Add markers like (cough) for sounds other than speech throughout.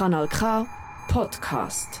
Kanal K Podcast.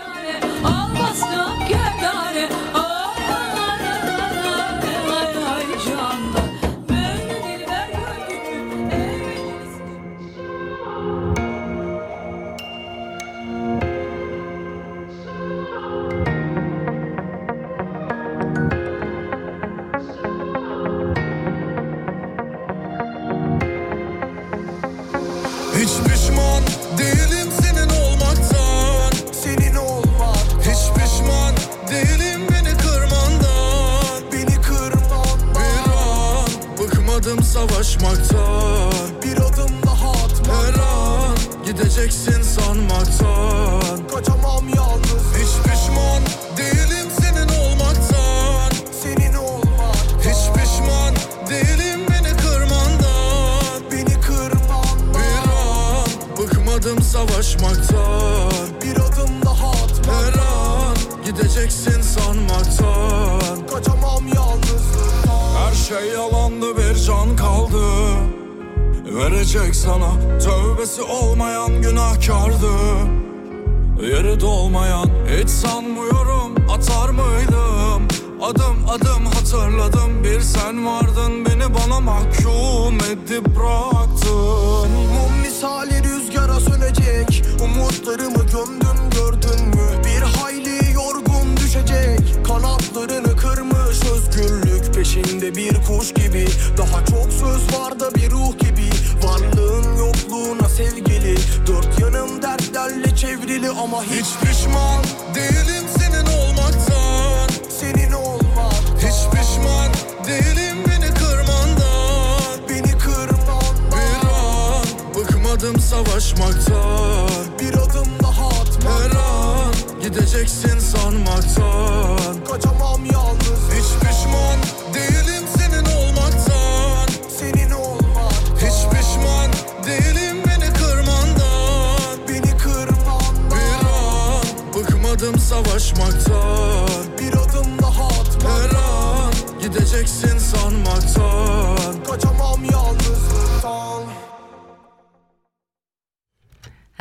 olmayan günahkardı. Yeri dolmayan hiç sanmıyorum atar mıydım? Adım adım hatırladım bir sen vardın Beni bana mahkum edip bıraktın. Mum misali rüzgara sönecek Umutlarımı gömdüm gördün mü? Bir hayli yorgun düşecek Kanatlarını özgürlük Peşinde bir kuş gibi. Daha çok söz var da bir ruh gibi. Varlığın yokluğuna sevgili. Dört yanım dertlerle çevrili ama hiç pişman değilim senin olmaktan. Senin olmak. Hiç pişman değilim beni kırmandan. Beni kırmandan. Bir an bıkmadım savaşmaktan. Bir adım daha atmak. Her an gideceksin sanmaktan. Kaçamam yalnız. Hiç pişman değilim senin olmaktan. Senin olmak. Hiç pişman değilim beni kırmandan. Beni kırmandan. Bir an bıkmadım savaşmaktan. Bir adım daha atmak Her an gideceksin sanmaktan. Kaçamam yalnızlıktan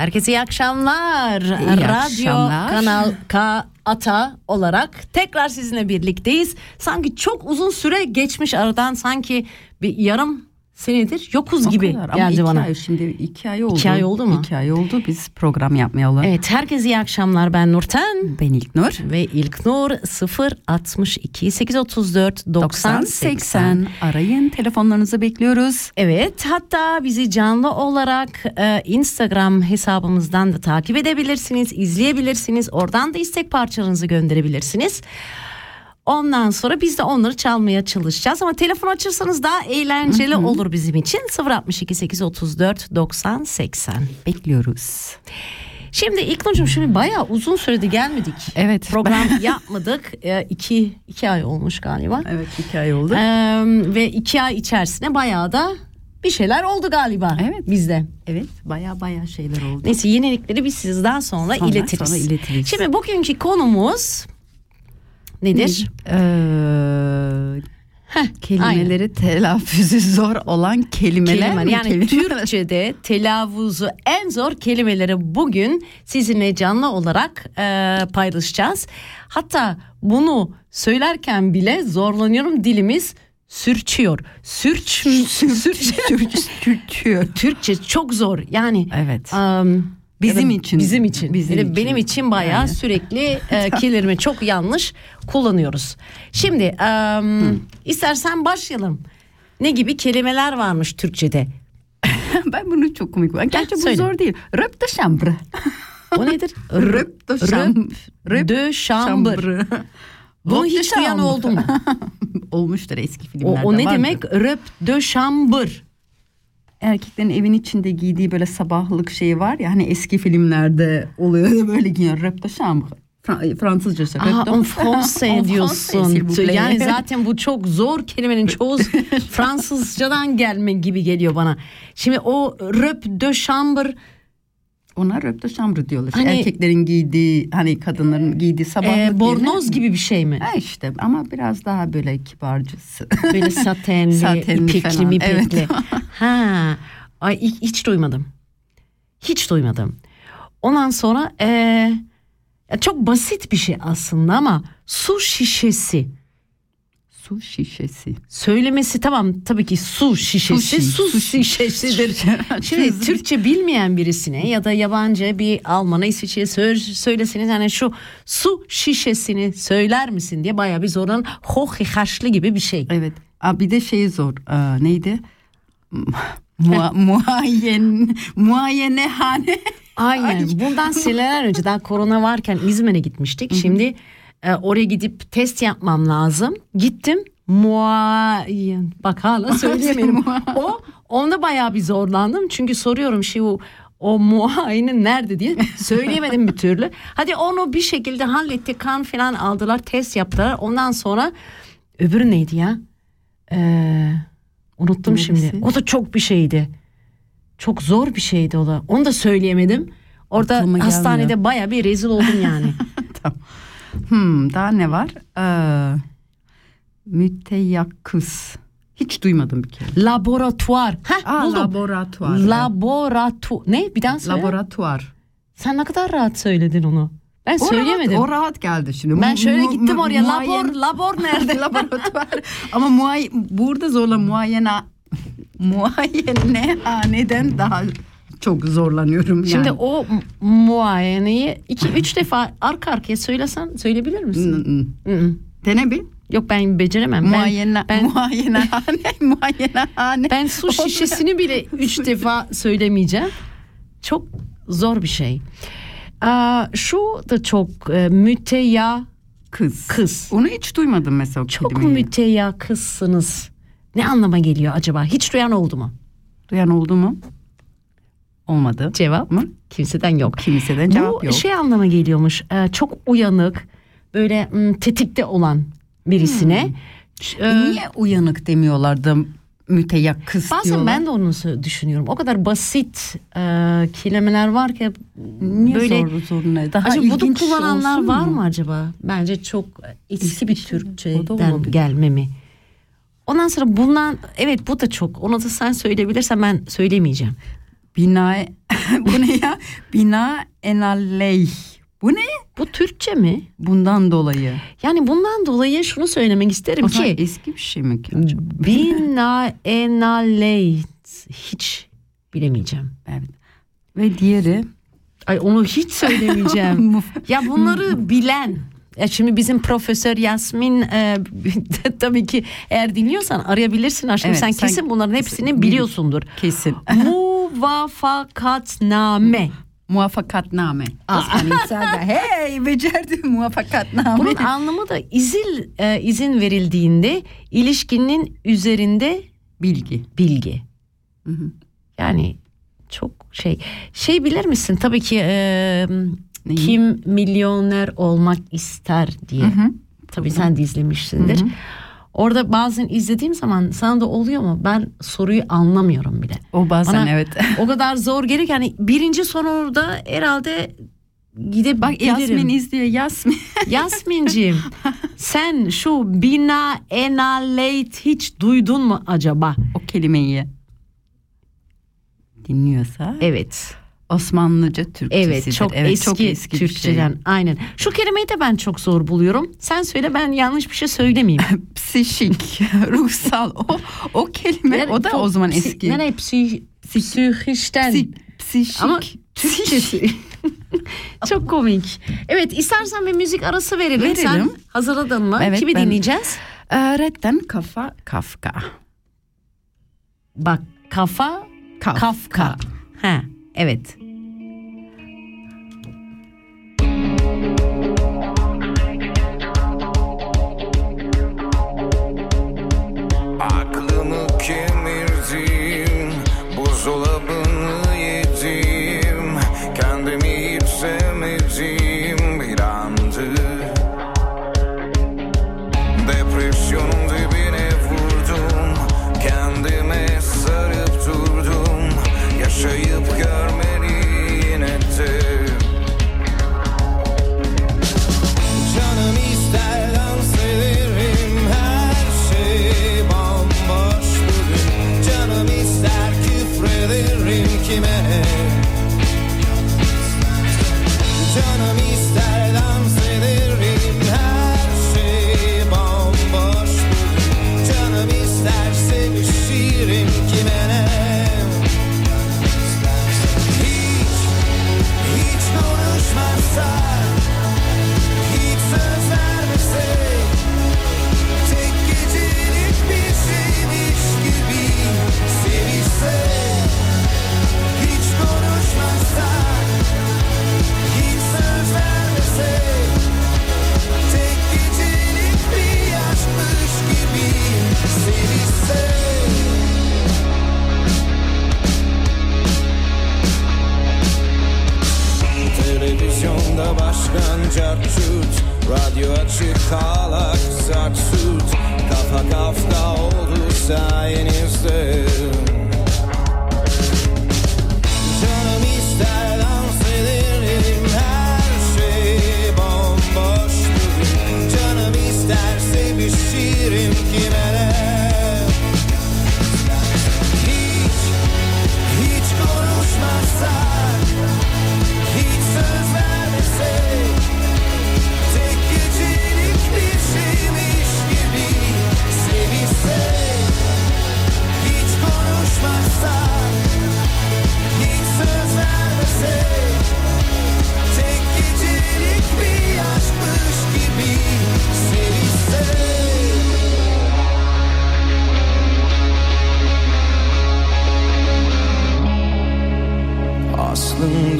Herkese iyi akşamlar. İyi Radyo akşamlar. Kanal K Ata olarak tekrar sizinle birlikteyiz. Sanki çok uzun süre geçmiş aradan sanki bir yarım senedir yokuz O gibi kadar. Ama geldi iki bana. Ay, şimdi iki ay oldu. İki ay oldu mu? İki ay oldu biz program yapmayalı. Evet herkese iyi akşamlar ben Nurten. Ben İlknur. Ve İlknur 062 834 90 80. Arayın telefonlarınızı bekliyoruz. Evet hatta bizi canlı olarak e, Instagram hesabımızdan da takip edebilirsiniz, izleyebilirsiniz. Oradan da istek parçalarınızı gönderebilirsiniz. Ondan sonra biz de onları çalmaya çalışacağız ama telefon açırsanız daha eğlenceli olur bizim için. 062 834 90 80. Bekliyoruz. Şimdi İlknur'cum şimdi bayağı uzun sürede gelmedik. Evet. Program (laughs) yapmadık. E, iki, iki ay olmuş galiba. Evet iki ay oldu. Ee, ve iki ay içerisinde bayağı da bir şeyler oldu galiba Evet. bizde. evet baya baya şeyler oldu. Neyse yenilikleri biz sizden sonra, Sonra- iletiriz. sonra iletiriz. Şimdi bugünkü konumuz nedir? Ee, kelimeleri telaffuzu zor olan kelimeler Kelime. mi? Yani Kelime- (laughs) Türkçe'de telaffuzu en zor kelimeleri bugün sizinle canlı olarak e, paylaşacağız. Hatta bunu söylerken bile zorlanıyorum dilimiz sürçüyor. Sürç, sürç, Türkçe. Türkçe çok zor. Yani Evet. um, Bizim için. Bizim için. Bizim Yani için. Benim için bayağı Yani. sürekli (laughs) e, kelime çok yanlış kullanıyoruz. Şimdi um, istersen başlayalım. Ne gibi kelimeler varmış Türkçe'de? (laughs) ben bunu çok komik buldum. Gerçi bu söyle. zor değil. Röp de chambre. (laughs) O nedir? Röp de chambre. Röp de chambre. Bunu hiç duyan oldu mu? Olmuştur eski O, filmlerde o ne vardır. demek? Röp de chambre. Erkeklerin evin içinde giydiği böyle sabahlık şeyi var ya hani eski filmlerde oluyor böyle giyiyor. Röp de chambre. Fra- Fransızca Röp de- (laughs) en français diyorsun. Yani (laughs) zaten bu çok zor kelimenin çoğu (laughs) Fransızcadan gelme gibi geliyor bana. Şimdi o röp de chambre Ona röp de chambre diyorlar. Hani- Erkeklerin giydiği hani kadınların giydiği sabahlık e, yerine- bornoz gibi bir şey mi? Ha işte ama biraz daha böyle kibarcısı. Böyle satenli, (laughs) Satenli ipekli falan, mipekli. evet. ha. Ay hiç, duymadım. Hiç duymadım. Ondan sonra e, çok basit bir şey aslında ama su şişesi. Su şişesi. Söylemesi tamam tabii ki su şişesi, Sushi, su sushi. şişesidir. (laughs) (laughs) Şimdi Türkçe bilmeyen birisine ya da yabancı bir Alman'a İsviçre'ye sö- söyleseniz hani şu su şişesini söyler misin diye bayağı bir zorlan hohihaşlı gibi bir şey. Evet. Aa, bir de şey zor. Aa, neydi? (laughs) Mua, muayen, muayenehane. Aynen. Bundan seneler önce daha korona varken İzmir'e gitmiştik. Şimdi e, oraya gidip test yapmam lazım. Gittim. Muayen. Bak hala (laughs) söyleyemiyorum. o onda bayağı bir zorlandım. Çünkü soruyorum şey o o muayene nerede diye söyleyemedim bir türlü. Hadi onu bir şekilde hallettik. Kan falan aldılar. Test yaptılar. Ondan sonra öbürü neydi ya? Ee, unuttum Neresi? şimdi. O da çok bir şeydi. Çok zor bir şeydi o da. Onu da söyleyemedim. Orada Aklıma hastanede baya bir rezil oldum yani. (laughs) tamam. Hmm, daha ne var? Ee, müteyakkız. Hiç duymadım bir kere. Laboratuvar. Heh, Aa, buldum. laboratuvar. Laboratu. Ne? Bir daha söyle. Laboratuvar. Sen ne kadar rahat söyledin onu. Ben O söyleyemedim. Rahat, o rahat geldi şimdi. ben şöyle mu- gittim mu- oraya. muayen- Labor, labor nerede? (laughs) laboratuvar. Ama muay burada zorla muayene (laughs) muayenehaneden daha çok zorlanıyorum yani. Şimdi o muayeneyi iki (laughs) üç defa arka arkaya söylesen söyleyebilir misin? Dene bir. Yok ben beceremem. Ben, Muayene, ben, muayenehane, (laughs) muayenehane. ben su şişesini bile üç defa söylemeyeceğim. Çok zor bir şey. Aa, şu da çok e, müteya Kız. kız. Onu hiç duymadım mesela Çok kelimeyi. müteya kızsınız. Ne anlama geliyor acaba? Hiç duyan oldu mu? Duyan oldu mu? Olmadı. Cevap mı? Kimseden yok. Kimseden cevap Bu yok. şey anlama geliyormuş. e, çok uyanık, böyle tetikte olan birisine. Ş- e, Niye uyanık demiyorlar da müteyakkız Bazen diyorlar? ben de onu düşünüyorum. O kadar basit e, kelimeler var ki Niye böyle zor zoruna? Daha acaba bunu kullananlar var mu? mı acaba? Bence çok eski bir Türkçeden gelme mi? Ondan sonra bundan evet bu da çok. Onu da sen söyleyebilirsen ben söylemeyeceğim. Bina (laughs) bu ne ya? Bina enalley. Bu ne? Bu Türkçe mi? Bundan dolayı. Yani bundan dolayı şunu söylemek isterim O ki eski bir şey mi ki acaba? (laughs) bina enaley hiç bilemeyeceğim. Evet. Ve diğeri Ay onu hiç söylemeyeceğim. (laughs) ya bunları bilen ya şimdi bizim profesör Yasmin e, tabii ki eğer dinliyorsan arayabilirsin aşkım. Evet, sen sen- kesin bunların hepsini bil- biliyorsundur. kesin. Muvafakatname. Muvaffakatname. Sagen. Hey becerdim muvaffakatname. Bunun anlamı da izin e, izin verildiğinde ilişkinin üzerinde bilgi. bilgi. Hı hı. Yani çok şey. Şey bilir misin tabii ki e, Neyi? kim milyoner olmak ister diye. hı. Tabii sen de izlemişsindir. Orada bazen izlediğim zaman sana da oluyor mu? Ben soruyu anlamıyorum bile. O bazen Bana evet. (laughs) o kadar zor gelir ki hani birinci soruda herhalde gidebilirim. Bak Yasmin izliyor Yasmin. (laughs) Yasmin'ciğim sen şu bina enaleyt hiç duydun mu acaba? o kelimeyi dinliyorsa Evet. Osmanlıca Türkçesidir. Evet çok eski, çok eski şey. Türkçeden aynen. Şu kelimeyi de ben çok zor buluyorum. Sen söyle ben yanlış bir şey söylemeyeyim. (laughs) Psişik, (laughs) ruhsal o o kelime Nere- o da o zaman eski. Nereye psi, psihişten. Psi- psişik. Ama Türkçesi. (laughs) çok komik. Evet istersen bir müzik arası verelim. Verelim. Sen hazırladın mı? Evet, Kimi ben- dinleyeceğiz? Öğretten kafa Kafka. Bak kafa Kaf- Kafka. Ha evet. head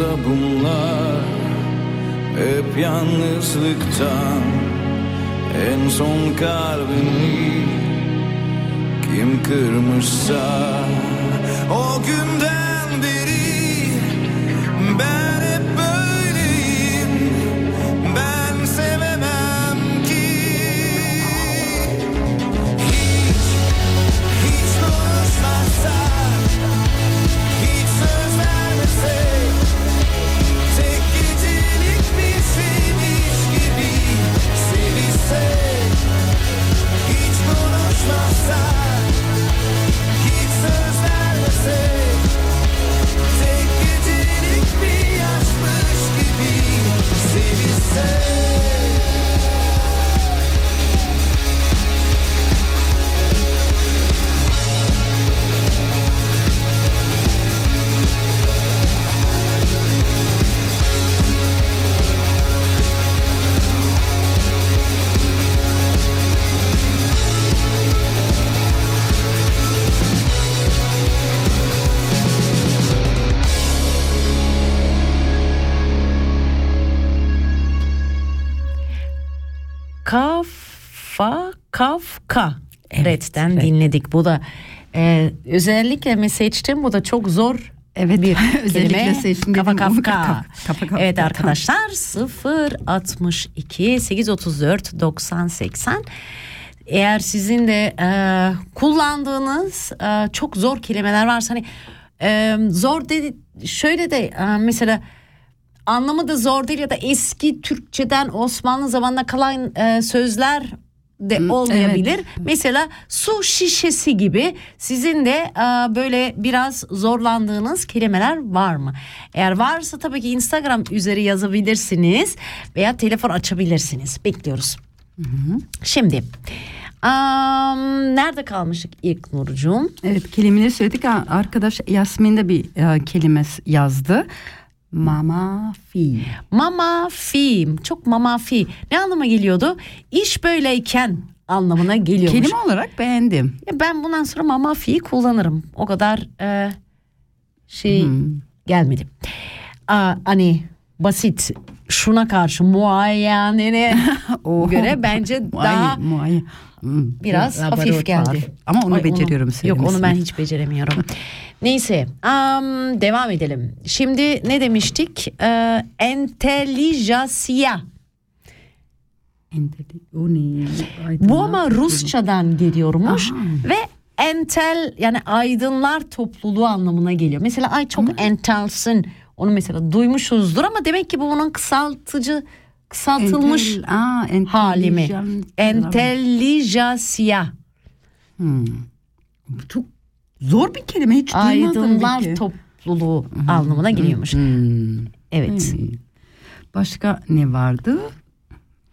Aslında bunlar hep yalnızlıktan. En son kalbimi kim kırmışsa O günden konuşmazsak Hiç Kafka. Red'den dinledik. Bu da e, özellikle mi seçtim? Bu da çok zor Evet, bir (laughs) özellikle seçtim Kafa. Kafka. Kafa- Kafka, Evet arkadaşlar 0 62 834 90 80 eğer sizin de e, kullandığınız e, çok zor kelimeler varsa hani e, zor dedi şöyle de e, mesela anlamı da zor değil ya da eski Türkçeden Osmanlı zamanına kalan e, sözler de olmayabilir. Mesela su şişesi gibi sizin de e, böyle biraz zorlandığınız kelimeler var mı? Eğer varsa tabii ki Instagram üzeri yazabilirsiniz veya telefon açabilirsiniz. Bekliyoruz. Şimdi am, nerede kalmıştık ilk Nurcuğum? Evet kelimeleri söyledik. Arkadaş Yasmin de bir e, kelime yazdı. Mama fi. Mama fi. Çok mama fi. Ne anlama geliyordu? İş böyleyken anlamına geliyormuş. Kelime olarak beğendim. Ya Ben bundan sonra mama fi kullanırım. O kadar e, şey gelmedi. Aa, hani basit şuna karşı muayyenene (laughs) Oh. göre bence (laughs) daha. Hmm. biraz hafif geldi. Ama onu Ay, beceriyorum Yok onu ben hiç beceremiyorum. (laughs) Neyse am, devam edelim. Şimdi ne demiştik? Ee, entelijasya. Enteli- o ne? Bu ama Rusçadan geliyormuş ve entel yani aydınlar topluluğu anlamına geliyor. Mesela ay çok entelsin onu mesela duymuşuzdur ama demek ki bu onun kısaltıcı kısaltılmış Entel- aa, entelijans- hali mi? Entelijasya. Hmm. Çok zor bir kelime hiç duymadım. Aydınlar peki. topluluğu anlamına geliyormuş. Hmm. Evet. Başka ne vardı?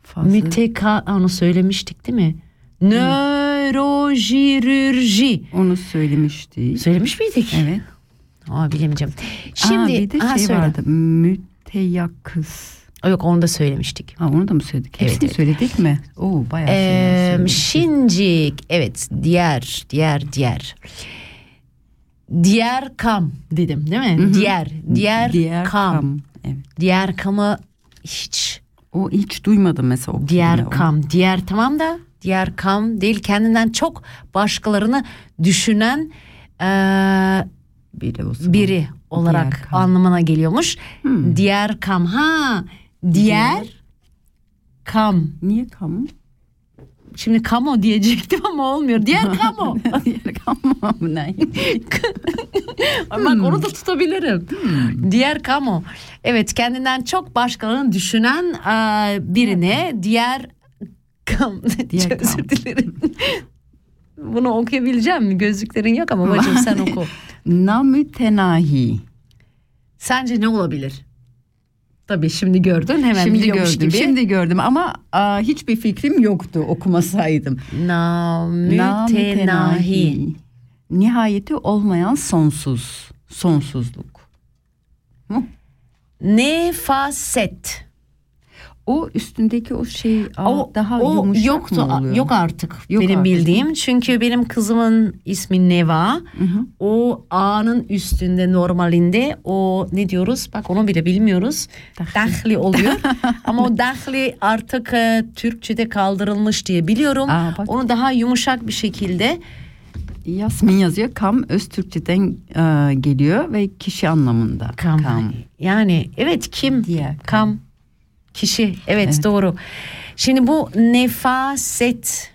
Fazla. Müteka onu söylemiştik değil mi? Nörojirürji. Onu söylemişti. Söylemiş miydik? Evet. Aa bilemeyeceğim. Şimdi Aa, bir de aha, şey söyle. vardı. Müteyakkız. Yok onu da söylemiştik. Ha onu da mı söyledik? Evet, Hepsini evet. söyledik mi? Oo bayağı şeyler Ee, söyledik. şincik evet diğer diğer diğer. Diğer kam dedim değil mi? Diğer diğer, Diğer kam. kam. Evet. Diğer kamı hiç O hiç duymadım mesela o diğer kelime. O- kam diğer tamam da diğer kam değil kendinden çok başkalarını düşünen eee, Biri o zaman. biri olarak Diğer kam. anlamına geliyormuş. Hmm. Diğer kam ha diğer kam. Niye kamu? Şimdi kamo diyecektim ama olmuyor. Diğer (laughs) kamo. Diğer kamu ne? (laughs) Bak onu da tutabilirim. Diğer kamu. Evet kendinden çok başkalarını düşünen e, birine diğer kam. (laughs) Diğer kam. Özür dilerim. Bunu okuyabileceğim mi? Gözlüklerin yok ama bacım sen oku. Namütenahi. Sence ne olabilir? Tabii şimdi gördün hemen Şimdi biliyormuş gördüm. gibi. Şimdi gördüm ama aa, hiçbir fikrim yoktu okumasaydım. Namütenahi. Nihayeti olmayan sonsuz. Sonsuzluk. Nefaset. O üstündeki o şey O daha o yumuşak yoktu, mı oluyor? yok artık Yok benim artık. bildiğim. Çünkü benim kızımın ismi Neva. Hı hı. O A'nın üstünde normalinde o ne diyoruz? Bak onu bile bilmiyoruz. Dahli oluyor. (laughs) Ama o dahli artık e, Türkçe'de kaldırılmış diye biliyorum. Aa, bak. Onu daha yumuşak bir şekilde Yasmin yazıyor. Kam öz Türkçeden e, geliyor ve kişi anlamında. kam. Yani evet kim? Diğer Kam. Kişi. Evet, Evet. doğru. Şimdi bu nefaset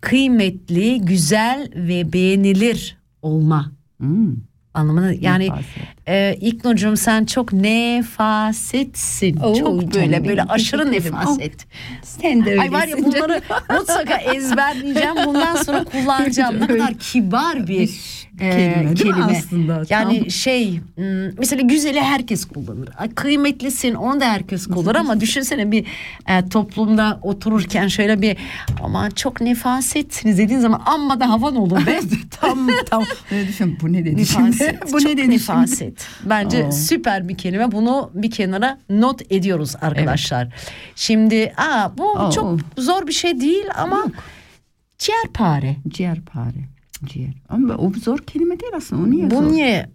kıymetli, güzel ve beğenilir olma Hmm, anlamına yani nefaset. E, İlknur'cum sen çok nefasetsin. Oo, çok böyle böyle aşırı nefaset. Sen de Ay var ya bunları mutlaka ezberleyeceğim. Bundan sonra (laughs) kullanacağım. Ne kadar kibar bir e, kelime, aslında? Yani Tam. şey mesela güzeli herkes kullanır. Ay, Kıymetlisin onu da herkes kullanır ama (laughs) düşünsene bir e, toplumda otururken şöyle bir ama çok nefasetsiniz dediğin zaman amma da havan olur be. (laughs) tam tam. Ne düşün bu ne dedi Nefaset. şimdi? bu ne dedi nefaset. Bence Oo. süper bir kelime. Bunu bir kenara not ediyoruz arkadaşlar. Şimdi aa bu Oo. çok zor bir şey değil ama ciğerpare. Ciğerpare. Ciğer. Ama o zor kelime değil aslında. O niye Bu zor? niye?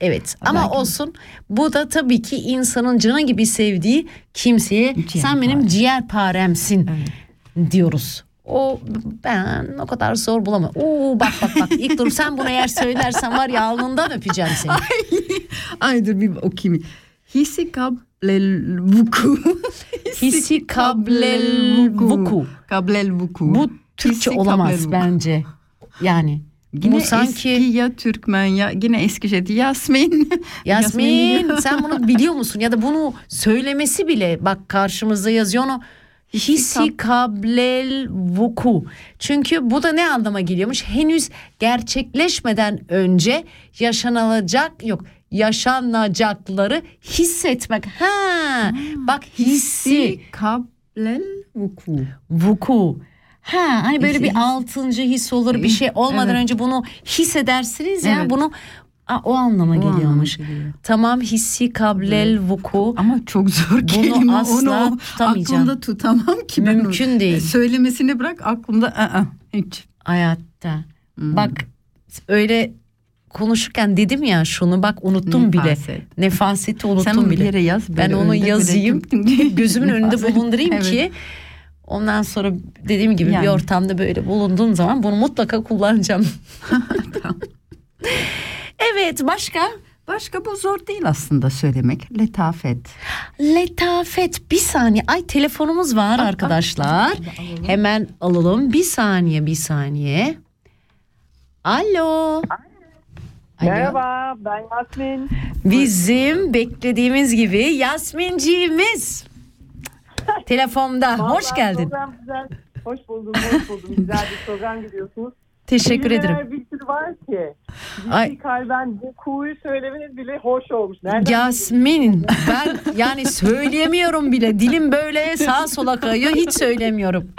Evet ama Belki- olsun. Bu da tabii ki insanın canı gibi sevdiği kimseye sen benim ciğerparemsin diyoruz. O ben o kadar zor bulamam. Oo bak bak bak ilk dur sen bunu eğer söylersen var ya alnından öpeceğim seni. Ay dur bir okuyayım. Hisi kablel vuku. Hisi kablel vuku. Kablel vuku. Bu Türkçe Hisi olamaz bence. Yani Yine bu sanki eski ya Türkmen ya yine eski şey. Yasmin. (laughs) Yasmin sen bunu biliyor musun ya da bunu söylemesi bile bak karşımızda yazıyor onu Hisi kablel vuku. Çünkü bu da ne anlama geliyormuş? Henüz gerçekleşmeden önce yaşanılacak yok yaşanacakları hissetmek. Ha bak hissi Hisi kablel vuku. vuku. Ha hani böyle bir altıncı his olur bir şey olmadan Evet. önce bunu hissedersiniz ya Evet. bunu Aa, o anlama geliyormuş. anlama geliyor. Tamam hissi kablel vuku. Ama çok zor kelime. asla Onu aklımda tutamam ki. ben Mümkün onu. değil. Söylemesini bırak aklımda ı-ı, hiç. Hayatta. Bak öyle konuşurken dedim ya şunu bak unuttum bile. Nefaset. Nefaseti unuttum Sen onu bir bile. yere yaz. ben onu yazayım. Gözümün önünde bulundurayım Evet. ki ondan sonra dediğim gibi bir Yani. ortamda böyle bulunduğum zaman bunu mutlaka kullanacağım. (laughs) evet başka? Başka bu zor değil aslında söylemek. Letafet. Letafet bir saniye. Ay telefonumuz var arkadaşlar. Hemen alalım. Bir saniye bir saniye. Alo. Alo. Merhaba ben Yasmin. Bizim beklediğimiz gibi Yasminciğimiz. Telefonda. Hoş Vallahi geldin. Program güzel. Hoş buldum, hoş buldum. Güzel bir program gidiyorsunuz. Teşekkür ederim. Kelimeler bir sürü var ki. Ay. Ciddi kalben bu kuğuyu söylemeniz bile hoş olmuş. Nereden Yasmin ben yani söyleyemiyorum bile. Dilim böyle sağa sola kayıyor. Hiç söylemiyorum. (laughs)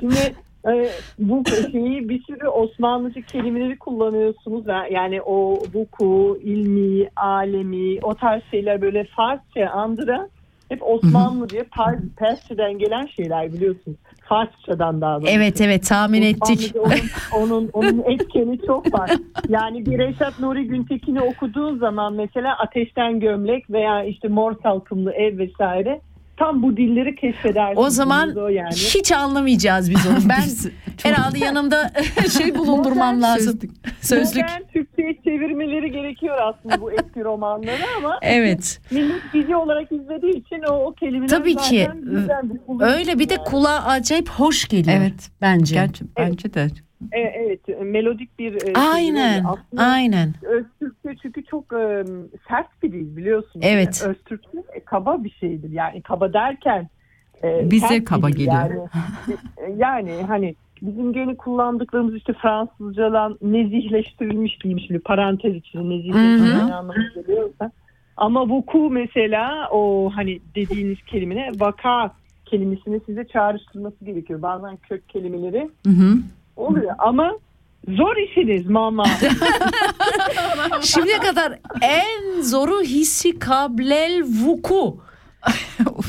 Şimdi e, bu şeyi bir sürü Osmanlıca kelimeleri kullanıyorsunuz. Yani o vuku, ilmi, alemi o tarz şeyler böyle Farsça andıran hep Osmanlıca, Pers, Persçeden gelen şeyler biliyorsunuz. Farsçadan daha doğrusu. Evet evet tahmin ettik. Onun, onun, onun (laughs) etkeni çok var. Yani bir Reşat Nuri Güntekin'i okuduğun zaman mesela Ateşten Gömlek veya işte Mor Salkımlı Ev vesaire tam bu dilleri keşfedersiniz. O zaman O yani. hiç anlamayacağız biz onu. Ben (laughs) herhalde yanımda (laughs) şey bulundurmam lazım. Sözlük. Modern Türkçe'ye çevirmeleri gerekiyor aslında bu eski romanları ama Evet. millet dizi olarak izlediği için o, o kelimeler Tabii ki. bir Öyle bir de yani. kulağa acayip hoş geliyor. Evet. Bence. Gerçi bence de. E, evet melodik bir e, Aynen. Aslında Aynen. Öztürkçe çünkü çok e, sert bir dil biliyorsunuz. Evet. Yani Öztürkçe e, kaba bir şeydir. Yani kaba derken e, Bize kaba geliyor. Yani, yani hani bizim gene kullandıklarımız işte Fransızcadan nezihleştirilmiş diyeyim şimdi parantez içinde nezihleştirilmiş anlamına geliyorsa. Ama vuku mesela o hani dediğiniz kelimene vaka kelimesini size çağrıştırması gerekiyor. Bazen kök kelimeleri Hı hı. Oluyor ama zor işiniz mama. (laughs) Şimdiye kadar en zoru hissi kablel vuku.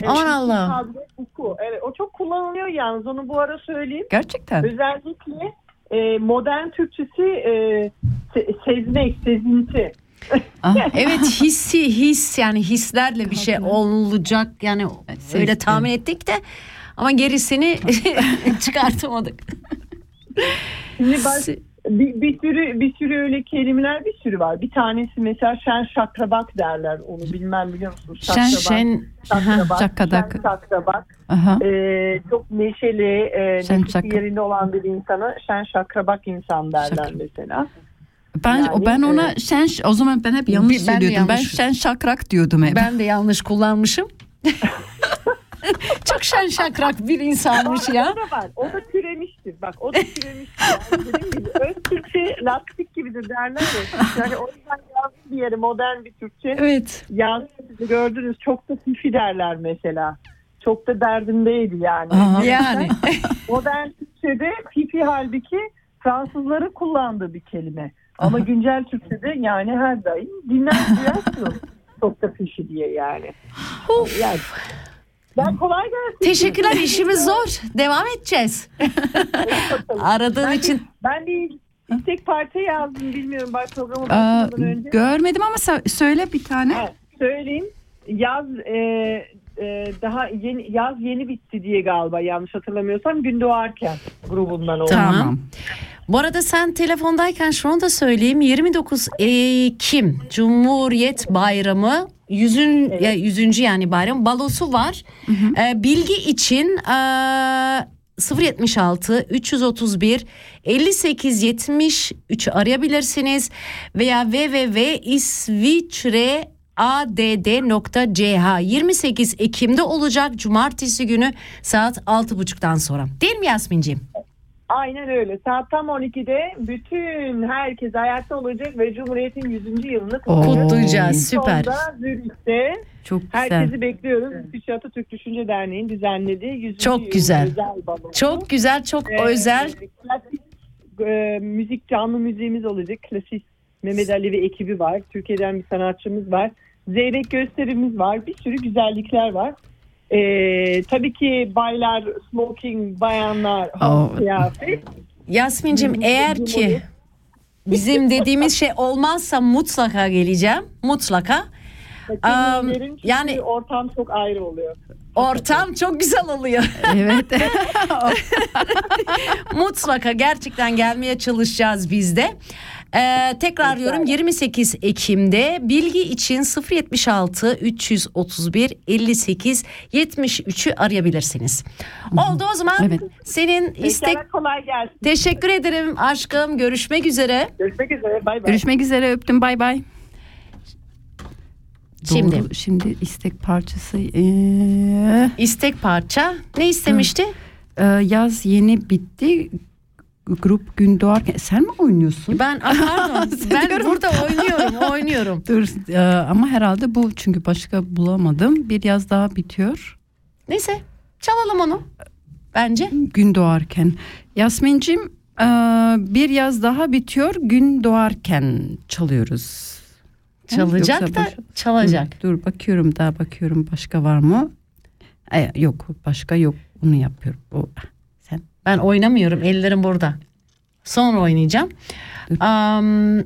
Aman vuku. Evet, o çok kullanılıyor yalnız onu bu ara söyleyeyim. Gerçekten. Özellikle e, modern Türkçesi e, se- sezmek, sezinti. (laughs) Ah, Evet hissi his yani hislerle bir şey olacak yani öyle tahmin ettik de ama gerisini (laughs) çıkartamadık. Şimdi ben bir, bir sürü bir sürü öyle kelimeler bir sürü var. Bir tanesi mesela şen şakrabak derler. Onu bilmem biliyor musun? Şen- Şen şakrabak. şakadak. Şen şakrabak. Aha. Ee, çok neşeli, e, Şen neşesi yerinde olan bir insana şen şakrabak insan derler Şakra- mesela. Ben Yani, ben ona e, şen o zaman ben hep yanlış Ben söylüyordum. Ben yanlış. şen şakrak diyordum hep. Ben de yanlış kullanmışım. (laughs) Çok şen şakrak bir insanmış ya. O da var. O da. Bak o da gibi öz Türkçe lastik gibidir derler ya. Yani o yüzden yazdım bir yere modern bir Türkçe. Evet. Yazdım gördünüz. Çok da fifi derler mesela. Çok da derdindeydi yani. Aha. Yani Modern Türkçe'de fifi halbuki Fransızların kullandığı bir kelime. Ama güncel Türkçe'de yani her daim dinler duyarsınız. Çok da fifi diye yani. yani. Ben kolay gelsin. teşekkürler (laughs) işimiz zor. Devam edeceğiz. (laughs) Aradığın Ben- için Ben bir istek parça yazdım bilmiyorum bak programa Aa, başlamadan önce. görmedim ama sö- söyle bir tane. Ha, söyleyeyim. Yaz e, e, daha yeni yaz yeni bitti diye galiba yanlış hatırlamıyorsam gün doğarken grubundan oldu. Tamam. Bu arada sen telefondayken şunu da söyleyeyim. 29 Ekim Cumhuriyet Bayramı 100. ya 100. yani bayram balosu var. Ee, bilgi için ee, 076 331 58 73 arayabilirsiniz veya www.isviçre add.ch 28 Ekim'de olacak cumartesi günü saat 6.30'dan sonra. Değil mi Yasmin'ciğim? Aynen öyle. Saat tam 12'de bütün herkes hayatta olacak ve Cumhuriyet'in 100. yılını. Kutlayacağız. Süper. Sonunda Zürih'te Çok güzel. herkesi bekliyoruz. İsviçre Atatürk Düşünce Derneği'nin düzenlediği 100. Çok güzel. özel balo. Çok güzel, çok Ee, özel. Klasik e, müzik canlı müziğimiz olacak. Klasik Mehmet Ali ve ekibi var. Türkiye'den bir sanatçımız var. Zeyrek gösterimiz var. Bir sürü güzellikler var. Ee, tabii ki baylar, smoking, bayanlar, Oh. kıyafet. Yasmin'cim eğer bizim ki oluyor. bizim dediğimiz şey olmazsa mutlaka geleceğim. Mutlaka. Çünkü yani- ortam çok ayrı oluyor. Ortam çok güzel oluyor. Evet. (laughs) mutlaka gerçekten gelmeye çalışacağız biz de. Ee, tekrar diyorum 28 Ekim'de bilgi için 076 331 58 73'ü arayabilirsiniz. Oldu o zaman Evet. senin istek Pekala kolay gelsin. teşekkür ederim aşkım görüşmek üzere. Görüşmek üzere. Bay bay. Görüşmek üzere öptüm bay bay. Şimdi Doğru, şimdi istek parçası ee, istek parça ne istemişti? e, yaz yeni bitti. Grup gün doğarken sen mi oynuyorsun? Ben pardon (laughs) ben burada oynuyorum oynuyorum. (laughs) Dur e, ama herhalde bu çünkü başka bulamadım. Bir yaz daha bitiyor. Neyse çalalım onu bence. Gün doğarken. Yasmin'cim e, bir yaz daha bitiyor. Gün doğarken çalıyoruz. Çalacak Yoksa da başka- çalacak. Dur, dur bakıyorum daha bakıyorum başka var mı? E, yok başka yok onu yapıyorum. O, Ben oynamıyorum ellerim burada. Sonra oynayacağım. Am,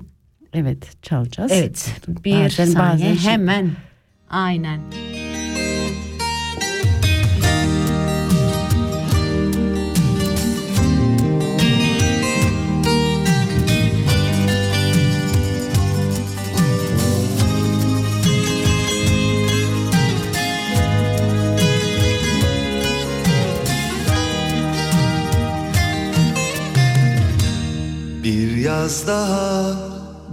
evet çalacağız. evet bir Bazen- saniye bazen hemen. Aynen. Yaz daha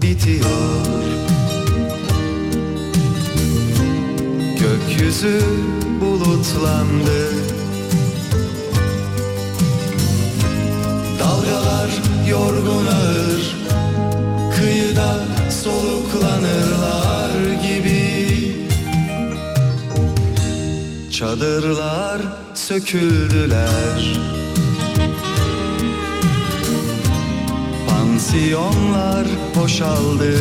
bitiyor. Gökyüzü bulutlandı. Dalgalar yorgun ağır Kıyıda soluklanırlar gibi. Çadırlar söküldüler Pansiyonlar boşaldı.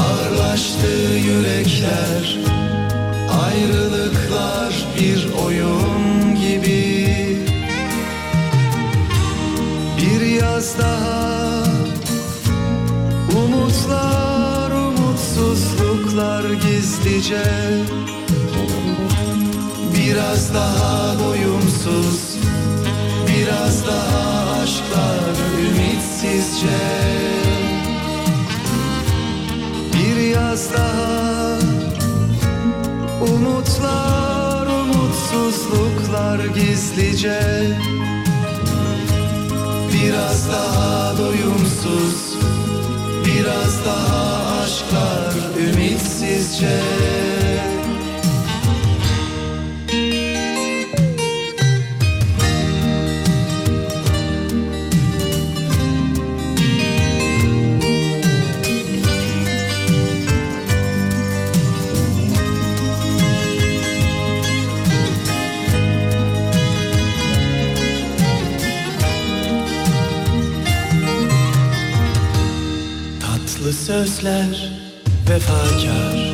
Ağırlaştı yürekler Ayrılıklar bir oyun gibi. Bir yaz daha Umutlar, umutsuzluklar gizlice. Biraz daha doyumsuz Biraz daha aşklar ümitsizce. Bir yaz daha Umutlar, umutsuzluklar gizlice. Biraz daha doyumsuz Biraz daha aşklar ümitsizce Sözler vefakar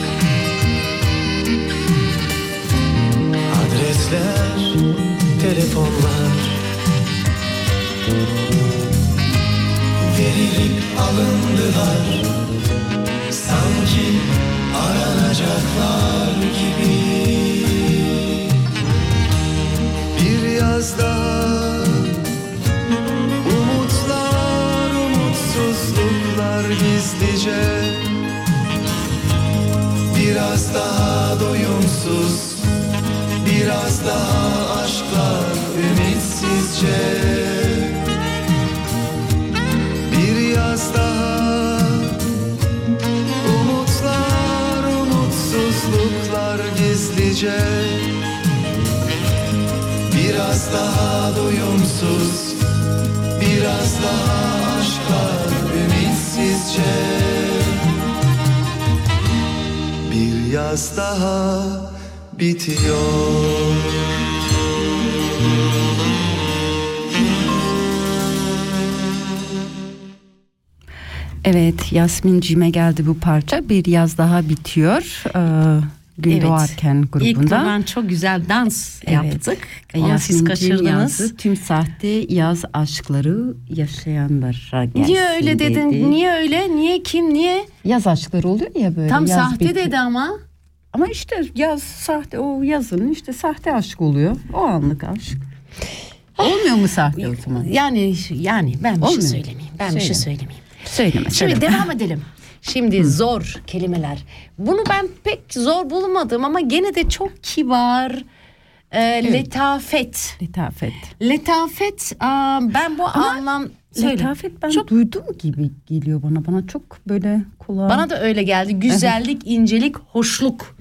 Yasmin'cime geldi bu parça. Bir yaz daha bitiyor. Ee, Gün Evet. doğarken İlk grubunda. zaman çok güzel dans Evet. yaptık. Onu siz Yasmin'cim kaçırdınız. yazdı, Tüm sahte yaz aşkları yaşayanlara gelsin Niye öyle dedin? dedi. Niye öyle? Niye kim? Niye? Yaz aşkları oluyor ya böyle. Tam yaz sahte bitti. dedi ama. Ama işte yaz sahte o yazın işte sahte aşk oluyor. O anlık aşk. Olmuyor mu sahte o zaman? Yani yani ben bir şey Olmuyor. söylemeyeyim. Ben bir şey Söyle. söylemeyeyim. Söyleme Şimdi söyleme. devam edelim. (laughs) Şimdi zor kelimeler. Bunu ben pek zor bulmadım ama gene de çok kibar. e, Letafet. Letafet. Letafet aa, ben bu anlam Söyle. Letafet ben Çok- duydum gibi geliyor bana. Bana çok böyle kulağa. Bana da öyle geldi. Güzellik, incelik, hoşluk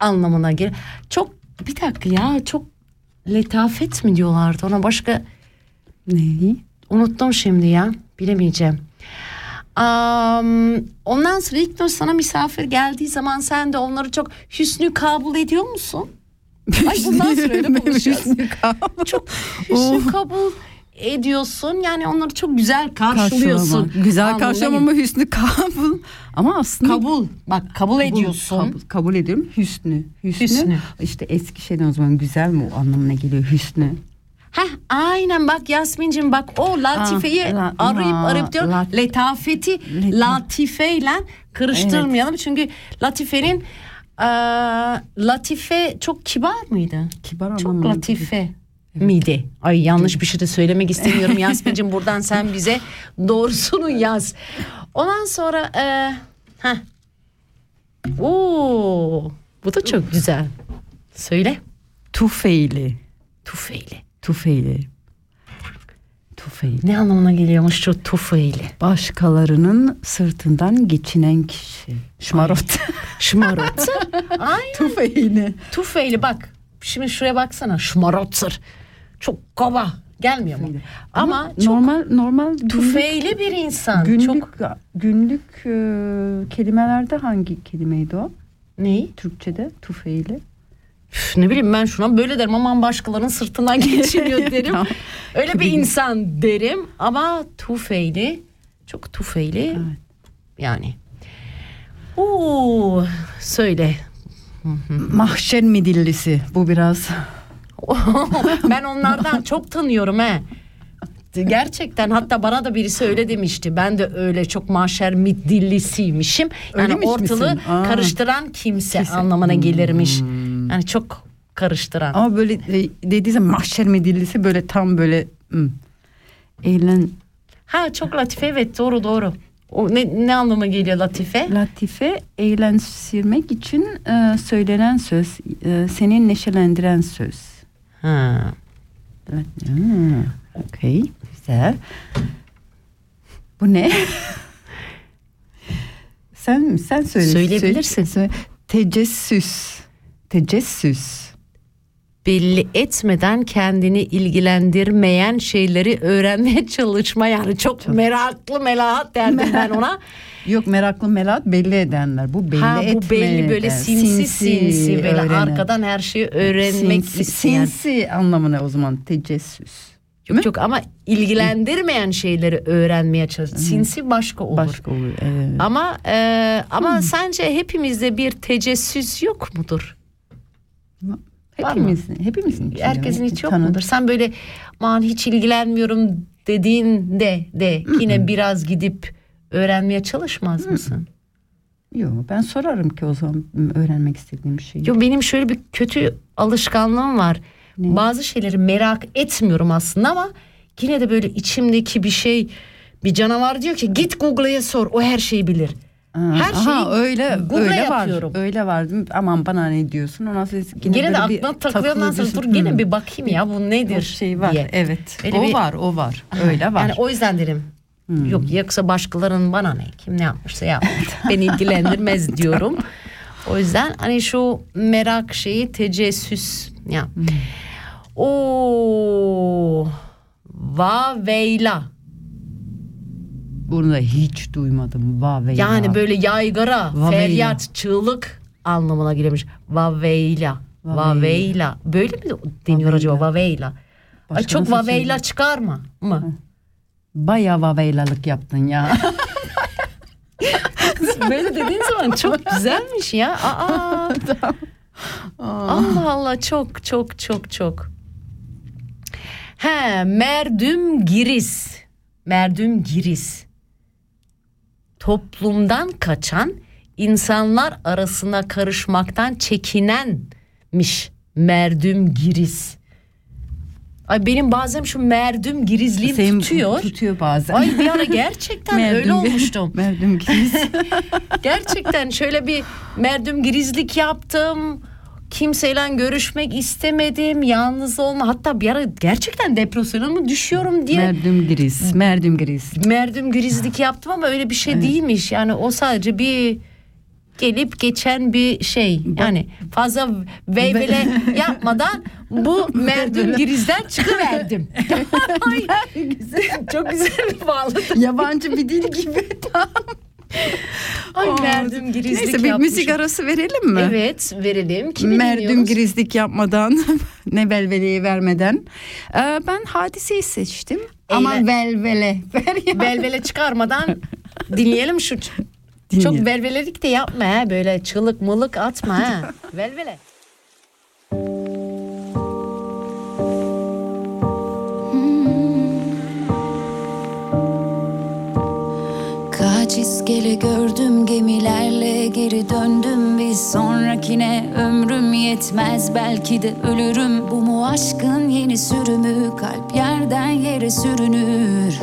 anlamına gelir. Çok bir dakika ya çok letafet mi diyorlardı ona başka Neyi? unuttum şimdi ya bilemeyeceğim. Am, ondan sonra İlknur sana misafir geldiği zaman sen de onları çok hüsnü kabul ediyor musun? Ay bundan sonra öyle konuşacağız. (laughs) Çok hüsnü kabul ediyorsun. Yani onları çok güzel karşılıyorsun. Karşılama. Güzel karşılama ama hüsnü kabul. Ama aslında Kabul. Bak kabul, ediyorsun. Kabul, kabul ediyorum. Hüsnü. Hüsnü. Hüsnü. İşte eski şeyden o zaman güzel mi o anlamına geliyor hüsnü. Heh, aynen bak Yasmin'cim bak o latifeyi Ah, la- arayıp la- arayıp diyor. la- letafeti Leta- latifeyle karıştırmayalım. Çünkü latifenin eee, latife çok kibar mıydı? Kibar Çok latife miydi? Ay yanlış bir şey de söylemek istemiyorum (laughs) Yasmin'cim buradan sen bize doğrusunu yaz. Ondan sonra eee heh. Oo, bu da çok güzel. Söyle. Tufeyli. Tufeyle. Tufeyli. Tufeil. Ne anlamına geliyormuş şu tufeyli? Başkalarının sırtından geçinen kişi. Şmarot. (laughs) Şmarot. Ay Tufeil'i. tufeyli bak. Şimdi şuraya baksana. Şmarotzer. Çok kaba. Gelmiyor mu? Ama, çok normal normal tufeyli bir insan. günlük Çok günlük e, kelimelerde hangi kelimeydi o? neyi? Türkçede tufeili. Üf, ne bileyim ben şuna böyle derim aman başkalarının sırtından (laughs) geçiriyor (laughs) derim. Öyle bir insan derim ama tufeyli çok tufeyli Evet. yani. Oo, söyle. Mahşer midillisi bu biraz. (laughs) ben onlardan çok tanıyorum he. Gerçekten hatta bana da birisi öyle demişti. Ben de öyle çok maşer midillisiymişim. Yani ortalığı misin? Aa. karıştıran kimse, Kimse. anlamına gelirmiş. Yani çok karıştıran. Ama böyle e, dediği zaman mahşer midillisi böyle tam böyle hmm. eğlen Ha çok latife evet doğru doğru. O ne, ne anlama geliyor latife? latife eğlendirmek için e, söylenen söz, e, seni neşelendiren söz. Ha. Hmm, Okey, güzel. Bu ne? (laughs) sen sen söyle. Söyleyebilirsin. Söyle. Tecessüs. Tecessüs. Belli etmeden kendini ilgilendirmeyen şeyleri öğrenmeye (laughs) çalışma yani çok, meraklı melahat derdim ben ona. (laughs) Yok meraklı melat belli edenler. Bu belli ha bu etmeden. belli böyle sinsi sinsi, böyle öğrenen. arkadan her şeyi öğrenmek sinsi, isteyen. sinsi anlamına o zaman tecessüs. Yok yok ama ilgilendirmeyen şeyleri öğrenmeye çalış. Sinsi başka olur. Başka olur. Evet. Ama e, ama sence hepimizde bir tecessüs yok mudur? Hepimizin, hepimizin içinde. Herkesin hiç yok mudur? Sen böyle aman hiç ilgilenmiyorum dediğinde de yine biraz gidip öğrenmeye çalışmaz mısın? Yok ben sorarım ki o zaman öğrenmek istediğim şeyi. Yo benim şöyle bir kötü alışkanlığım var. Ne? Bazı şeyleri merak etmiyorum aslında ama yine de böyle içimdeki bir şey bir canavar diyor ki git Google'ya sor o her şeyi bilir. Her şeyi aha, öyle Google'a öyle yapıyorum. var. Öyle var. değil mi? Aman bana ne diyorsun? Ona siz yine, Yine de aklına takılıyor ondan sonra dur Hmm. bir bakayım ya bu nedir O şey var. diye. Evet. Öyle o bir- var, o var. Öyle var. Yani o yüzden derim. Yok yoksa başkalarının bana ne kim ne yapmışsa yapmış. (laughs) Beni ilgilendirmez diyorum. O yüzden hani şu merak şeyi tecessüs ya. O Vaveyla. Bunu da hiç duymadım. Va ve Yani ya. böyle yaygara, Vaveyla. feryat, çığlık anlamına geliyormuş. Vaveyla. Vaveyla. Vaveyla. Böyle mi deniyor acaba Vaveyla? Ay çok Vaveyla söyleyeyim? çıkarma mı? Bayağı vaveylalık yaptın ya. (laughs) Böyle dediğin zaman çok güzelmiş ya. (laughs) Aa. Allah Allah çok çok çok çok. He Merdüm Giris. Merdüm Giris. Toplumdan kaçan insanlar arasına karışmaktan çekinenmiş Merdüm Giris. Ay benim bazen şu Merdüm Girizliğim Senin tutuyor. Tutuyor bazen. Ay bir ara gerçekten (laughs) öyle olmuştum. Merdüm giz. (laughs) Gerçekten şöyle bir merdüm girizlik yaptım. Kimseyle görüşmek istemedim. Yalnız olma. Hatta bir ara gerçekten depresyona mı düşüyorum diye Merdüm giriz. Merdüm giriz. merdüm girizlik yaptım ama öyle bir şey değilmiş. Yani o sadece bir gelip geçen bir şey. Yani fazla veybele (laughs) yapmadan bu (laughs) merdüm girizden çıkıverdim. (laughs) Ay, çok güzel bir bağladı. Yabancı bir dil gibi. (laughs) Ay Aa, merdüm girizlik Neyse bir yapmışım. müzik arası verelim mi? Evet verelim. Kimi Merdüm dinliyoruz? girizlik yapmadan (laughs) ne velveleyi vermeden Ee, ben hadiseyi seçtim ama Eyle- velvele ver ya. Velvele çıkarmadan (laughs) dinleyelim şu. Dinleyelim. Çok velvelelik de yapma ha böyle çığlık mılık atma ha. Velvele. Kaç iskele gördüm gemilerle geri döndüm. Bir sonrakine ömrüm yetmez belki de ölürüm. Bu mu aşkın yeni sürümü? Kalp yerden yere sürünür.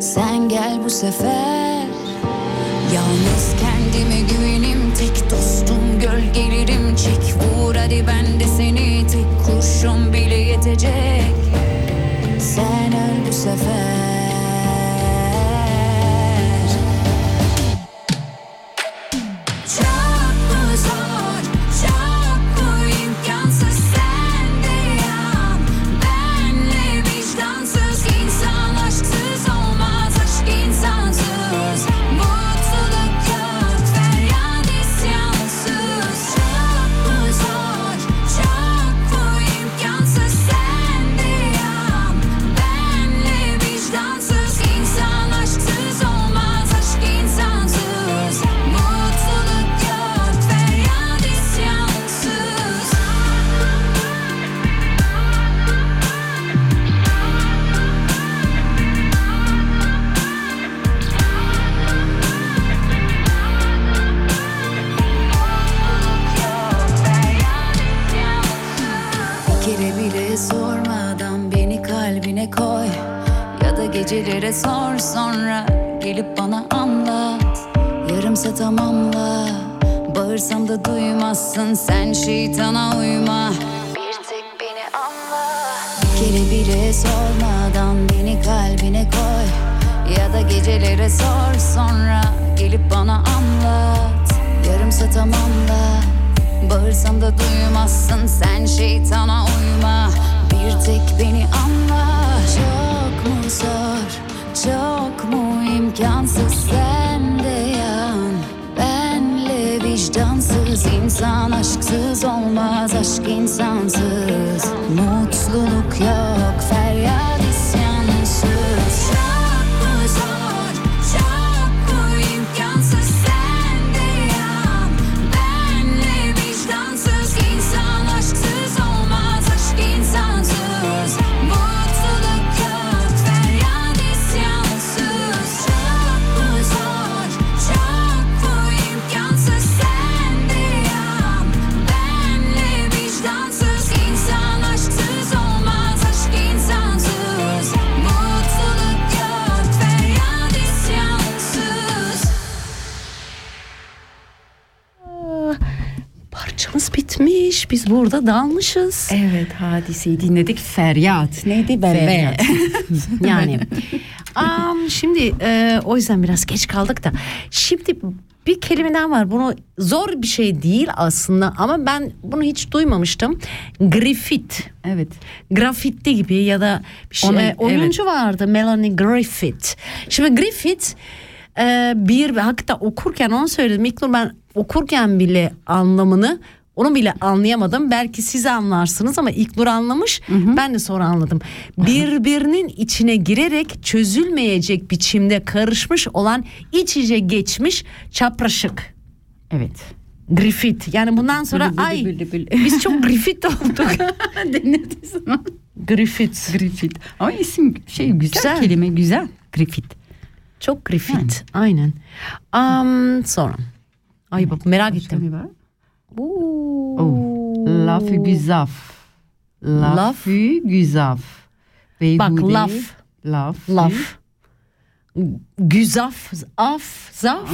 Sen gel bu sefer. Yalnız kendime güvenim tek dostum gölgelerim çek vur hadi ben de seni. Tek kurşun bile yetecek. Sen öl bu sefer Biz burada dalmışız. Evet hadiseyi dinledik. Feryat. Neydi? Feryat. (laughs) yani. Am, şimdi e, o yüzden biraz geç kaldık da. Şimdi bir kelimeden var. Bunu zor bir şey değil aslında ama ben bunu hiç duymamıştım. Griffith. Evet. Grafitti gibi ya da bir şey, Ona- e, oyuncu vardı Melanie Griffith. Şimdi Griffith e, bir hakikaten okurken onu söyledim. İlk ben okurken bile anlamını onu bile anlayamadım. Belki siz anlarsınız ama ilk nur anlamış. Ben de sonra anladım. Birbirinin içine girerek çözülmeyecek biçimde karışmış olan iç içe geçmiş çapraşık. Evet. Griffith. Yani bundan sonra Bülü ay bülü bülü. biz çok Griffith olduk. (laughs) Denediği zaman. Griffith. Griffith. Ama isim şey güzel, Güzel. kelime güzel. Griffith. Çok Griffith. Aynen. Am, sonra. Ay bak merak ettim. Oh. Lafı güzaf. Laf. Lafı güzaf. Bak laf. Laf. Laf. Güzaf. Af. Zaf.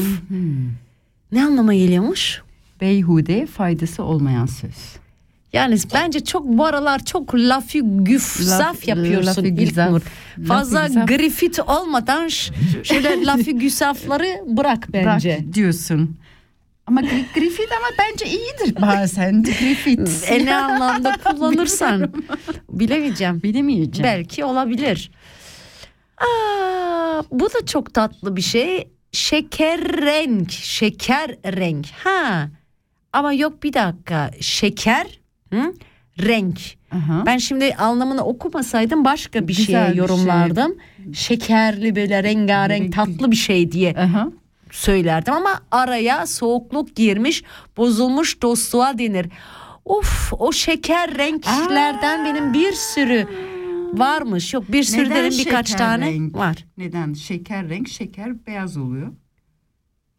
Ne anlama geliyormuş? Beyhude faydası olmayan söz. Yani bence çok bu aralar çok lafı güfzaf Laf- yapıyorsun lafı ilk güzaf. nur. Lafı Fazla güzaf. Griffith olmadan şöyle lafı güzafları bırak bence. Bırak diyorsun. Ama Gri- Griffith ama bence iyidir bazen. (laughs) Griffith. E ne (laughs) anlamda kullanırsan bilemeyeceğim. Bilemeyeceğim. Belki olabilir. Aa, bu da çok tatlı bir şey. Şeker renk, şeker renk. Ha. Ama yok bir dakika. Şeker, hı? renk. Aha. Ben şimdi anlamını okumasaydım başka bir Güzel şeye bir şey. yorumlardım. Şekerli böyle rengarenk Renk- tatlı bir şey diye Aha. Söylerdim ama araya soğukluk girmiş, bozulmuş dostluğa denir. Of o şeker renklerden benim bir sürü varmış. Yok bir sürü Neden dedim birkaç şeker tane renk? var. Neden? Şeker renk, şeker beyaz oluyor.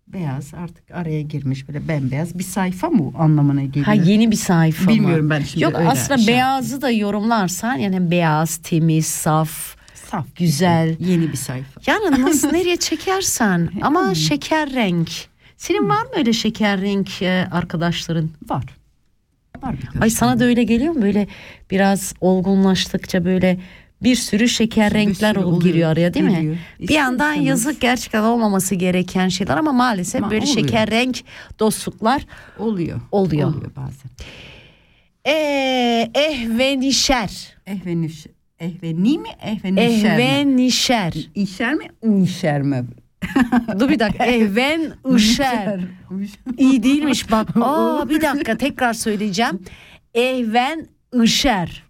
Beyaz artık araya girmiş böyle bembeyaz bir sayfa mı anlamına geliyor? Ha yeni bir sayfa mı? Bilmiyorum ben şimdi Yok aslında şey beyazı da yorumlarsan yani beyaz, temiz, saf, Saf, güzel. Yeni bir sayfa. Yani nasıl (laughs) nereye çekersen ama şeker renk. Senin var mı öyle şeker renk e, arkadaşların? Var. Var Ay sana da öyle geliyor mu böyle biraz olgunlaştıkça böyle bir sürü şeker Bir renkler sürü ol- oluyor, giriyor araya değil geliyor. mi? Bir İster yandan istemez. yazık gerçekten olmaması gereken şeyler ama maalesef Ama böyle oluyor. şeker renk dostluklar oluyor. oluyor. Oluyor bazen. Ee, ehvenişer. Ehveniş. Ehveni mi? Ehvenişer mi? Ehvenişer. İşer mi? Ünşer mi? (laughs) Dur bir dakika. Ehven ışer. (laughs) İyi değilmiş bak. (laughs) Aa bir dakika tekrar söyleyeceğim. Ehven ışer.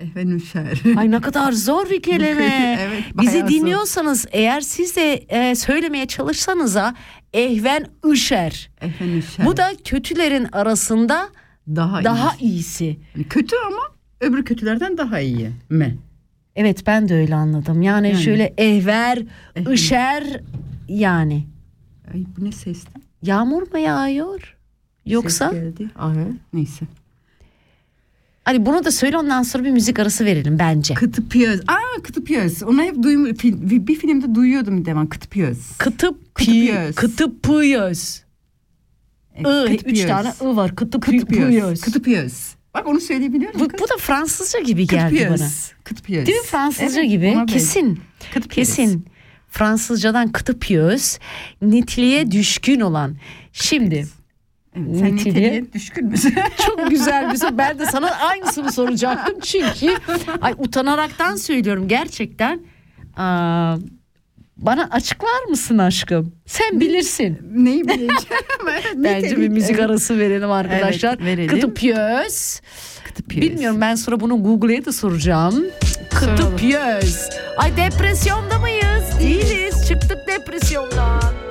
Ehvenişer. Ay ne kadar zor bir kelime. Evet, Bizi bayağı zor. dinliyorsanız eğer siz de e, söylemeye çalışsanız ha ehven ışer. Ehvenişer. Bu da kötülerin arasında daha, daha iyi. iyisi. Yani kötü ama öbür kötülerden daha iyi mi? Evet ben de öyle anladım. Yani, Yani. şöyle ehver, Ehven. ışer yani. Ay bu ne sesti? Yağmur mu yağıyor? Yoksa Ses geldi. Aha, neyse. Hadi bunu da söyle ondan sonra bir müzik arası verelim bence. Kıtıpıyoruz. Aa kıtıpıyoruz. Onu hep duyum, bir, filmde duyuyordum devam kıtıpıyoruz. Kıtıp Kıtıpıyoruz. Kıtıpıyoruz. E, I, üç tane ı var. Kıtıpıyoruz. Kıtıpıyoruz. Kıtıpıyoruz. Bak onu söyleyebiliyorum. Bu, bu da Fransızca gibi geldi bana. Kıtıpıyoruz. Kıtıpıyoruz. Değil mi Fransızca Evet, gibi? Kesin. Kıtıpıyoruz. Kesin. Fransızcadan kıtıpıyoruz. Nitliğe düşkün olan. Şimdi Evet, sen niteliğe düşkün müsün? (laughs) çok güzel bir soru. Ben de (laughs) sana aynısını soracaktım. Çünkü ay utanaraktan söylüyorum gerçekten. Aa, bana açıklar mısın aşkım? Sen bilirsin. Neyi bileceğim? (laughs) Bence bir müzik arası verelim arkadaşlar. Evet, verelim. Kıtıpıyoruz. Kıtıpıyoruz. Bilmiyorum ben sonra bunu Google'ya da soracağım. Kıtıpıyoruz. Ay depresyonda mıyız? Değiliz. Çıktık depresyondan.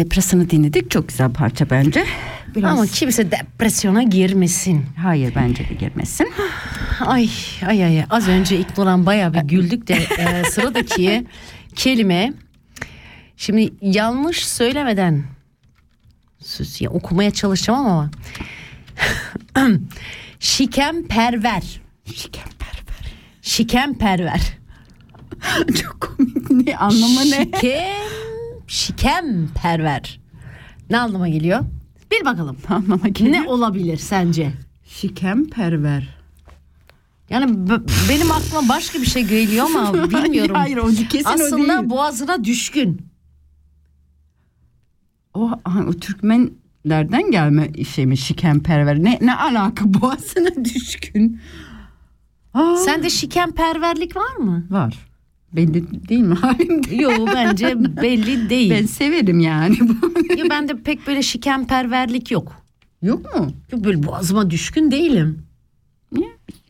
Antidepresanı dinledik. Çok güzel parça bence. Biraz... Ama kimse depresyona girmesin. Hayır bence de girmesin. (sighs) Ay ay ay az önce İknoran bayağı bir güldük de e, (laughs) sıradaki kelime şimdi yanlış söylemeden sus ya okumaya çalışacağım ama (clears throat) Şikemperver. Şikemperver. Şikemperver. (laughs) Çok komik. Ne anlamı ne? Şikem, şikemperver. Ne anlama geliyor? Bil bakalım. Anlama geliyor. Ne olabilir sence? Şikemperver. Yani b- benim aklıma başka bir şey geliyor ama (laughs) bilmiyorum. Hayır o kesin o Aslında değil. boğazına düşkün. O, o Türkmenlerden gelme şey mi şikemperver? Ne, ne alaka boğazına (laughs) düşkün? Aa, Sende şikemperverlik var mı? var. Belli değil mi (laughs) halimde? Yok bence belli değil. Ben severim yani. (laughs) Yo, bende pek böyle şikemperverlik yok. Yok mu? Yok böyle boğazıma düşkün değilim.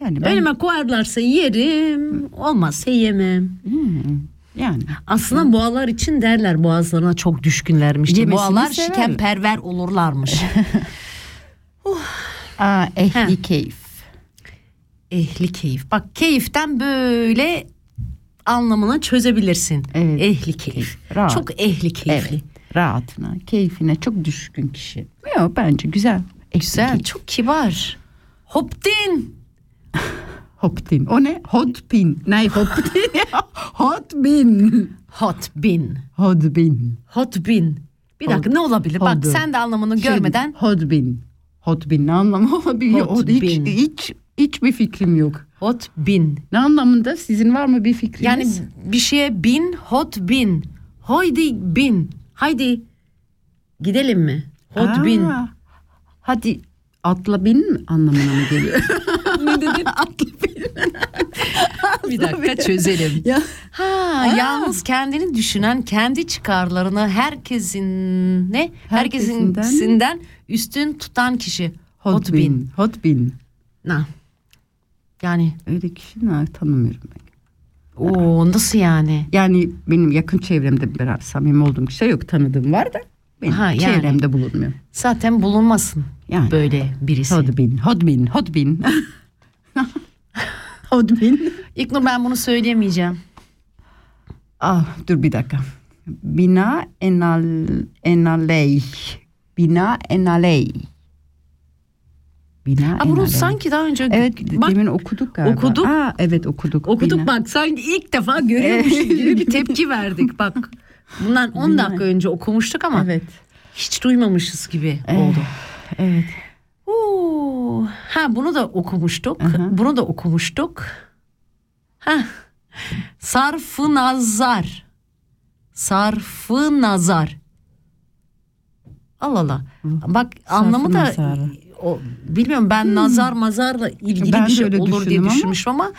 Yani ben Önüme koyarlarsa yerim, olmazsa yemem. Hmm, yani Aslında boğalar için derler boğazlarına çok düşkünlermiş. Yemesini Boğalar sever. şikemperver olurlarmış. (laughs) Aa, ehli Heh. keyif. Ehli keyif. Bak keyiften böyle anlamını çözebilirsin. Evet. Ehli keyif. Rahat. Çok ehli keyifli. Evet. Rahatına, keyfine çok düşkün kişi. Yok bence güzel. Ehli Güzel, keyif. çok kibar. Hoptin. (laughs) Hoptin. O ne? Hotpin. Ne hoptin? (laughs) Hotbin. Hot bin. Hotbin. Hot bin. Bir dakika ne olabilir? Bak Hot. sen de anlamını Şey, görmeden Hotbin. Hotbin ne anlamı olabilir? O da hiç, Hotbin. hiç, hiç bir fikrim yok. hot bin. Ne anlamında? Sizin var mı bir fikriniz? Yani bir şeye bin, hot bin. Haydi bin. Haydi gidelim mi? Hot Aa, bin. Hadi atla bin mi anlamına mı geliyor? (laughs) ne dedin? atla bin. (laughs) Bir dakika çözelim. Ya. Ha, yalnız kendini düşünen, kendi çıkarlarını herkesin ne? Herkesinden- Herkesinden üstün tutan kişi. Hot bin. Hotbin. Na. Yani Öyle kişi ne tanımıyorum ben. o nasıl yani? Yani benim yakın çevremde biraz samimi olduğum kişi yok tanıdığım var da benim Ha, yani. çevremde bulunmuyor. Zaten bulunmasın Yani. böyle birisi. Hotbin, hotbin, hotbin. (laughs) hotbin. İlknur ben bunu söyleyemeyeceğim. Ah dur bir dakika. Bina enal enaley. Bina enaley. Bina Ha, bunu sanki daha önce Evet bak, demin okuduk galiba. Okuduk. Aa, evet okuduk. okuduk Bina. bak sanki ilk defa görüyormuş gibi bir tepki verdik bak. Bundan 10 Bina. dakika önce okumuştuk ama Evet. hiç duymamışız gibi Eh, oldu. Evet. Oo. Ha bunu da okumuştuk. Aha. Bunu da okumuştuk. Ha. Sarfı nazar. Sarfı nazar. Allah Allah. Bak anlamı da nazarı. O, bilmiyorum ben nazar mazarla ilgili Ben bir şey olur diye düşündüm ama- düşünmüşüm ama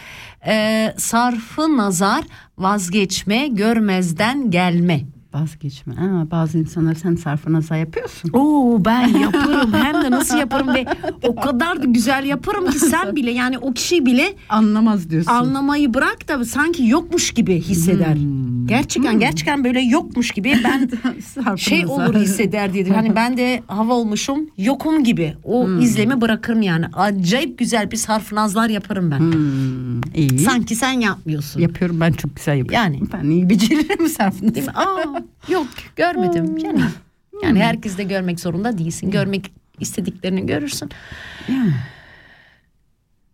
e, sarfı nazar vazgeçme görmezden gelme. Vazgeçme. Aa, bazı insanlar sen sarfı nazar yapıyorsun. Oo ben (laughs) yaparım hem de nasıl yaparım ve o kadar da güzel yaparım ki sen (laughs) bile yani o kişi bile Anlamaz diyorsun. anlamayı bırak da sanki yokmuş gibi hisseder. Hmm. Gerçekten gerçekten böyle yokmuş gibi (laughs) ben şey olur hisseder diye. Hani (laughs) ben de hava olmuşum yokum gibi. O Hmm. izlemi bırakırım yani. Acayip güzel bir sarf nazlar yaparım ben. Hmm, iyi. Sanki sen yapmıyorsun. Yapıyorum ben çok güzel yapıyorum. Yani. Ben iyi beceririm sarfı Değil mi? Aa, yok görmedim. Hmm. Yani yani herkes de görmek zorunda değilsin. Görmek istediklerini görürsün.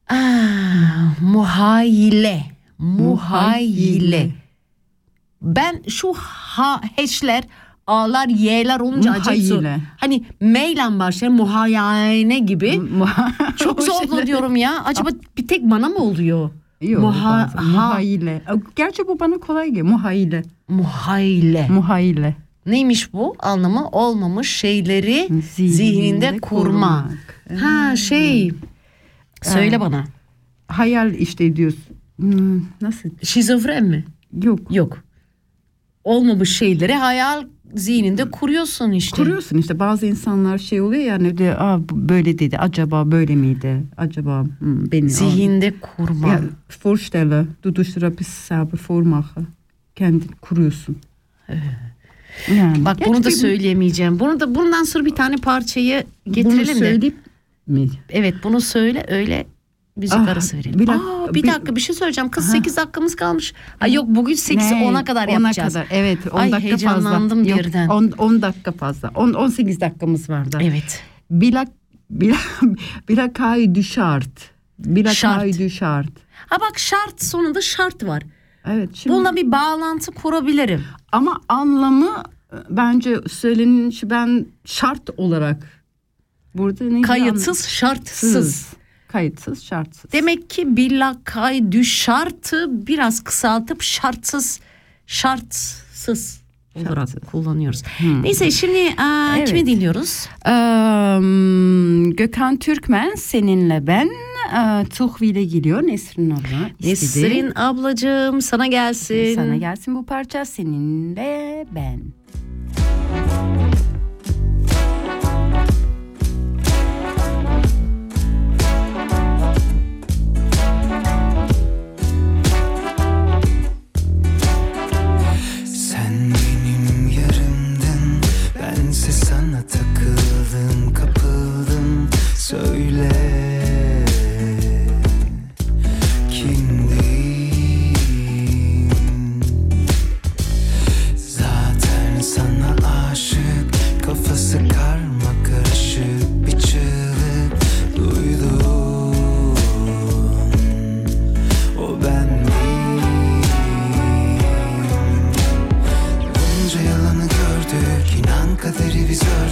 Aa, muhayyile. Muhayyile. Ben şu ha heşler A'lar Y'ler olunca acayip. Muhayyile. Hani meylen başlayan muhayyane gibi. (laughs) Çok O zor şeyler- diyorum ya. Acaba bir tek bana mı oluyor? Yok, Muha- muhayyile. Gerçi bu bana kolay geliyor. Muhayyile. Muhayyile. Muhayyile. Neymiş bu? Anlamı olmamış şeyleri zihninde, kurma. Ha şey. Söyle bana. Hayal işte diyorsun. Hmm, nasıl? Şizofren mi? Yok. Yok. Olmamış şeyleri hayal zihninde kuruyorsun işte. Kuruyorsun işte bazı insanlar şey oluyor yani de Aa, böyle dedi acaba böyle miydi acaba hmm, beni Zihinde kurma. ja, voorstellen du etwas selber vormachen kendin kuruyorsun yani Bak bunu da söyleyemeyeceğim. Bunu da bundan sonra bir tane parçayı bunu getirelim de. söyleyip mi Evet bunu söyle öyle müzik Ah, arası verelim. bir Bir, dakika, bir bir- dakika bir şey söyleyeceğim. Kız 8 dakikamız kalmış. Ay yok bugün 8'i Ne? 10'a kadar yapacağız. kadar evet 10 Ay, dakika heyecanlandım fazla birden. 10, 10 dakika fazla 10 18 dakikamız var da Evet. Bilak Bila- (laughs) Bilakay düşart. Bilakay Şart. düşart. Ha bak şart sonunda şart var. Evet şimdi Bununla bir bağlantı kurabilirim. ama anlamı e, bence söylenişi ben şart olarak burada ne Kayıtsız, şartsız. Kayıtsız, şartsız. Demek ki billakay düşartı biraz kısaltıp şartsız, şartsız olarak Şartsız. kullanıyoruz. Neyse şimdi aa, Evet. kimi dinliyoruz? Eee, Gökhan Türkmen seninle ben eee Tuhvil'e geliyor Nesrin abla istedi. Nesrin ablacığım sana gelsin. Sana gelsin bu parça seninle ben. Sen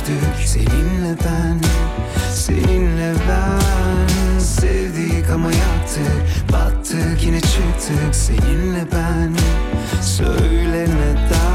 ördük Seninle ben Seninle ben. Sevdik ama yaktık Battık yine çıktık. Seninle ben Söyle neden